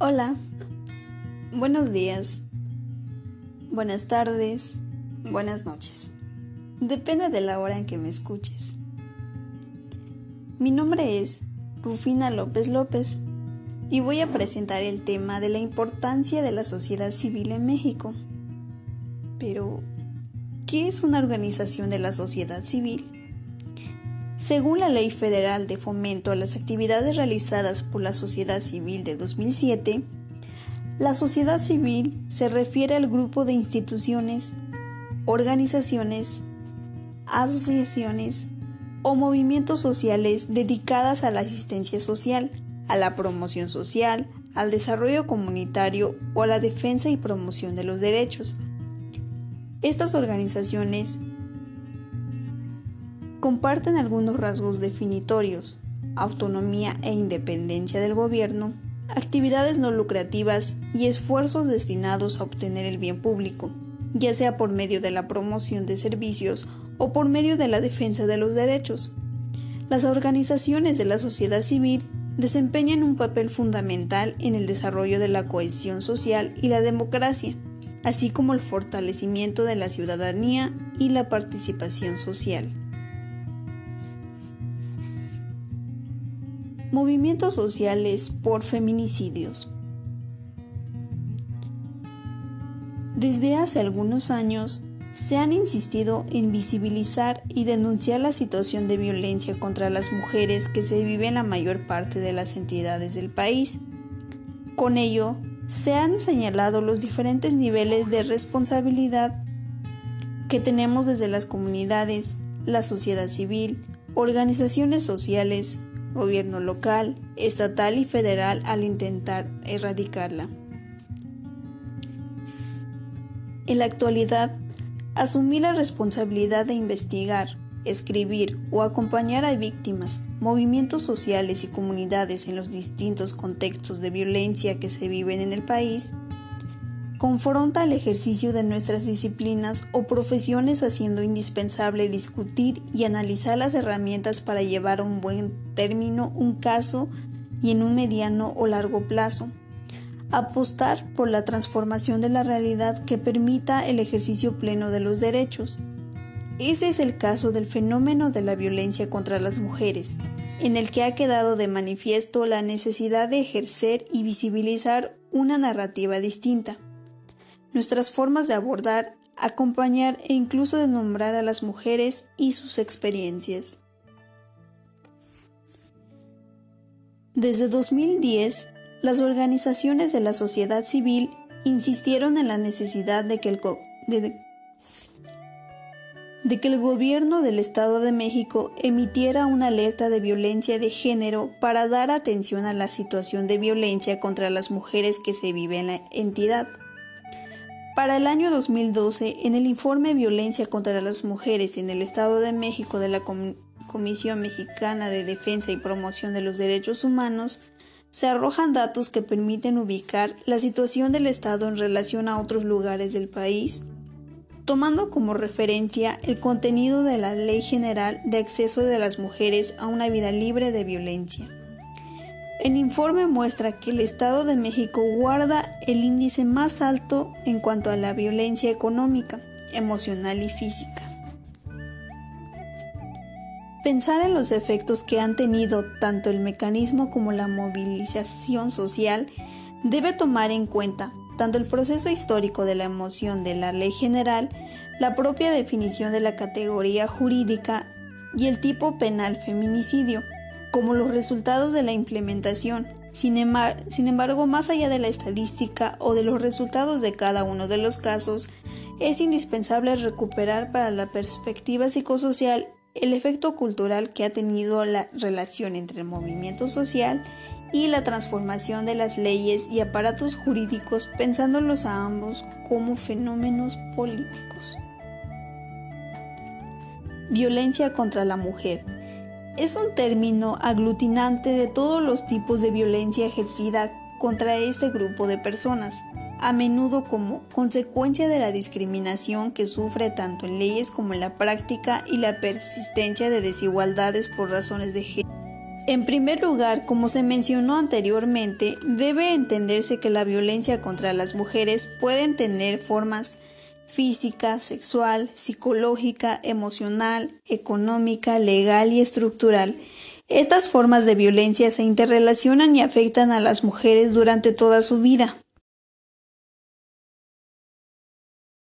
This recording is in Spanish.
Hola, buenos días, buenas tardes, buenas noches. Depende de la hora en que me escuches. Mi nombre es Rufina López López y voy a presentar el tema de la importancia de la sociedad civil en México. Pero, ¿qué es una organización de la sociedad civil? Según la Ley Federal de Fomento a las Actividades realizadas por la sociedad civil de 2007, la sociedad civil se refiere al grupo de instituciones, organizaciones, asociaciones o movimientos sociales dedicadas a la asistencia social, a la promoción social, al desarrollo comunitario o a la defensa y promoción de los derechos. Estas organizaciones comparten algunos rasgos definitorios, autonomía e independencia del gobierno, actividades no lucrativas y esfuerzos destinados a obtener el bien público, ya sea por medio de la promoción de servicios o por medio de la defensa de los derechos. Las organizaciones de la sociedad civil desempeñan un papel fundamental en el desarrollo de la cohesión social y la democracia, así como el fortalecimiento de la ciudadanía y la participación social. Movimientos sociales por feminicidios. Desde hace algunos años se han insistido en visibilizar y denunciar la situación de violencia contra las mujeres que se vive en la mayor parte de las entidades del país. Con ello, se han señalado los diferentes niveles de responsabilidad que tenemos desde las comunidades, la sociedad civil, organizaciones sociales, gobierno local, estatal y federal al intentar erradicarla. En la actualidad, asumir la responsabilidad de investigar, escribir o acompañar a víctimas, movimientos sociales y comunidades en los distintos contextos de violencia que se viven en el país, confronta el ejercicio de nuestras disciplinas o profesiones haciendo indispensable discutir y analizar las herramientas para llevar un buen un caso y en un mediano o largo plazo. Apostar por la transformación de la realidad que permita el ejercicio pleno de los derechos. Ese es el caso del fenómeno de la violencia contra las mujeres, en el que ha quedado de manifiesto la necesidad de ejercer y visibilizar una narrativa distinta nuestras formas de abordar, acompañar e incluso de nombrar a las mujeres y sus experiencias. Desde 2010, las organizaciones de la sociedad civil insistieron en la necesidad de que el, gobierno del Estado de México emitiera una alerta de violencia de género para dar atención a la situación de violencia contra las mujeres que se vive en la entidad. Para el año 2012, en el informe Violencia contra las Mujeres en el Estado de México de la Comisión Mexicana de Defensa y Promoción de los Derechos Humanos, se arrojan datos que permiten ubicar la situación del Estado en relación a otros lugares del país, tomando como referencia el contenido de la Ley General de Acceso de las Mujeres a una Vida Libre de Violencia. El informe muestra que el Estado de México guarda el índice más alto en cuanto a la violencia económica, emocional y física. Pensar en los efectos que han tenido tanto el mecanismo como la movilización social debe tomar en cuenta tanto el proceso histórico de la emoción de la ley general, la propia definición de la categoría jurídica y el tipo penal feminicidio como los resultados de la implementación. Sin, embargo, más allá de la estadística o de los resultados de cada uno de los casos, es indispensable recuperar para la perspectiva psicosocial el efecto cultural que ha tenido la relación entre el movimiento social y la transformación de las leyes y aparatos jurídicos pensándolos a ambos como fenómenos políticos. Violencia contra la mujer es un término aglutinante de todos los tipos de violencia ejercida contra este grupo de personas, a menudo como consecuencia de la discriminación que sufre tanto en leyes como en la práctica y la persistencia de desigualdades por razones de género. En primer lugar, como se mencionó anteriormente, debe entenderse que la violencia contra las mujeres pueden tener formas física, sexual, psicológica, emocional, económica, legal y estructural. Estas formas de violencia se interrelacionan y afectan a las mujeres durante toda su vida.